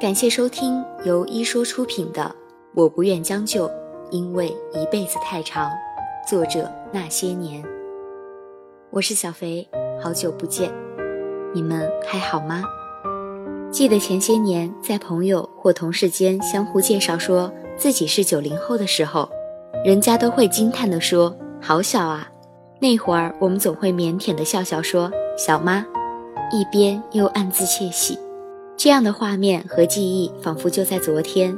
感谢收听由一说出品的《我不愿将就，因为一辈子太长》，作者那些年。我是小肥，好久不见，你们还好吗？记得前些年在朋友或同事间相互介绍说自己是九零后的时候，人家都会惊叹地说：“好小啊！”那会儿我们总会腼腆地笑笑说：“小妈”，一边又暗自窃喜。这样的画面和记忆仿佛就在昨天，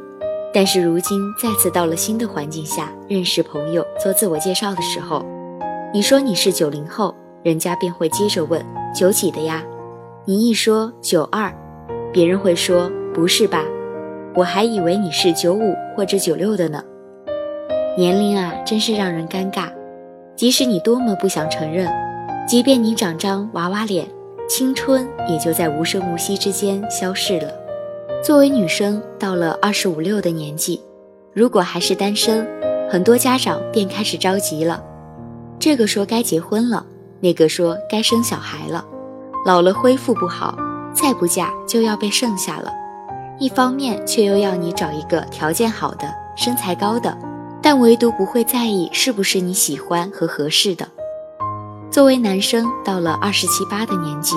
但是如今再次到了新的环境下认识朋友、做自我介绍的时候，你说你是九零后，人家便会接着问九几的呀？你一说九二，别人会说不是吧？我还以为你是九五或者九六的呢。年龄啊，真是让人尴尬，即使你多么不想承认，即便你长张娃娃脸。青春也就在无声无息之间消逝了。作为女生，到了二十五六的年纪，如果还是单身，很多家长便开始着急了。这个说该结婚了，那个说该生小孩了。老了恢复不好，再不嫁就要被剩下了。一方面却又要你找一个条件好的、身材高的，但唯独不会在意是不是你喜欢和合适的。作为男生，到了二十七八的年纪，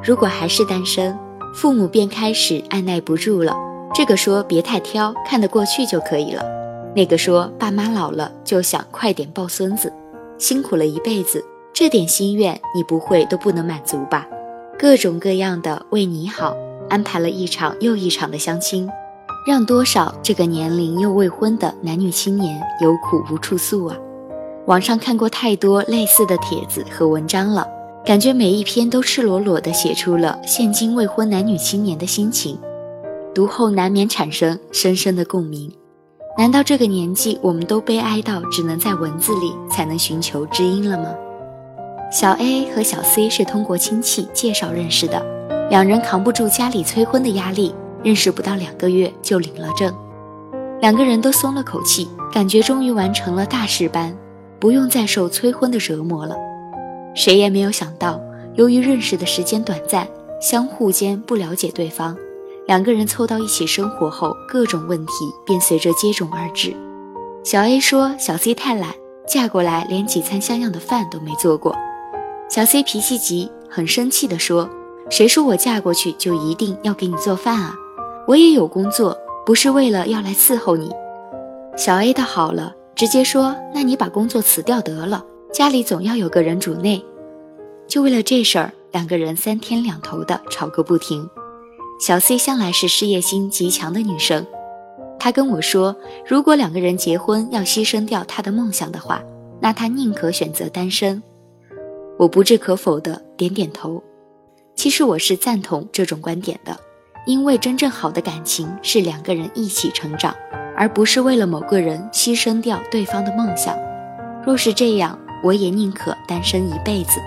如果还是单身，父母便开始按耐不住了。这个说别太挑，看得过去就可以了；那个说爸妈老了就想快点抱孙子，辛苦了一辈子，这点心愿你不会都不能满足吧？各种各样的为你好，安排了一场又一场的相亲，让多少这个年龄又未婚的男女青年有苦无处诉啊！网上看过太多类似的帖子和文章了，感觉每一篇都赤裸裸地写出了现今未婚男女青年的心情，读后难免产生深深的共鸣。难道这个年纪我们都悲哀到只能在文字里才能寻求知音了吗？小 A 和小 C 是通过亲戚介绍认识的，两人扛不住家里催婚的压力，认识不到两个月就领了证，两个人都松了口气，感觉终于完成了大事般。不用再受催婚的折磨了。谁也没有想到，由于认识的时间短暂，相互间不了解对方，两个人凑到一起生活后，各种问题便随着接踵而至。小 A 说小 C 太懒，嫁过来连几餐像样的饭都没做过。小 C 脾气急，很生气地说：“谁说我嫁过去就一定要给你做饭啊？我也有工作，不是为了要来伺候你。”小 A 倒好了。直接说，那你把工作辞掉得了，家里总要有个人主内。就为了这事儿，两个人三天两头的吵个不停。小 C 向来是事业心极强的女生，她跟我说，如果两个人结婚要牺牲掉她的梦想的话，那她宁可选择单身。我不置可否的点点头。其实我是赞同这种观点的，因为真正好的感情是两个人一起成长。而不是为了某个人牺牲掉对方的梦想。若是这样，我也宁可单身一辈子。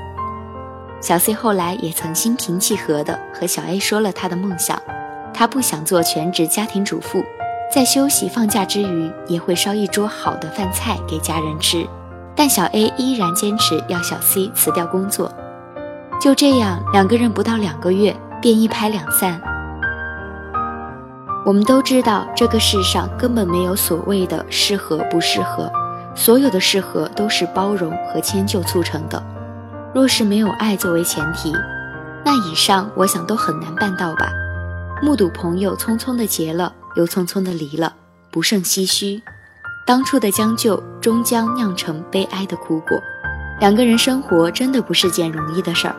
小 C 后来也曾心平气和地和小 A 说了他的梦想，他不想做全职家庭主妇，在休息放假之余也会烧一桌好的饭菜给家人吃。但小 A 依然坚持要小 C 辞掉工作。就这样，两个人不到两个月便一拍两散。我们都知道，这个世上根本没有所谓的适合不适合，所有的适合都是包容和迁就促成的。若是没有爱作为前提，那以上我想都很难办到吧。目睹朋友匆匆的结了，又匆匆的离了，不胜唏嘘。当初的将就，终将酿成悲哀的苦果。两个人生活真的不是件容易的事儿。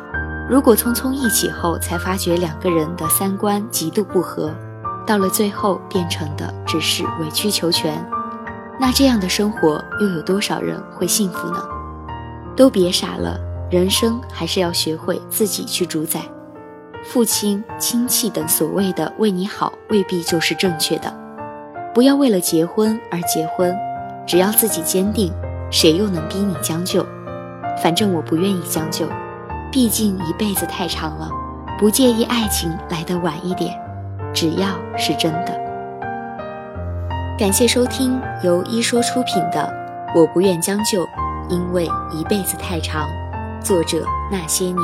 如果匆匆一起后才发觉两个人的三观极度不合。到了最后，变成的只是委曲求全，那这样的生活又有多少人会幸福呢？都别傻了，人生还是要学会自己去主宰。父亲、亲戚等所谓的为你好，未必就是正确的。不要为了结婚而结婚，只要自己坚定，谁又能逼你将就？反正我不愿意将就，毕竟一辈子太长了，不介意爱情来得晚一点。只要是真的。感谢收听由一说出品的《我不愿将就，因为一辈子太长》，作者那些年。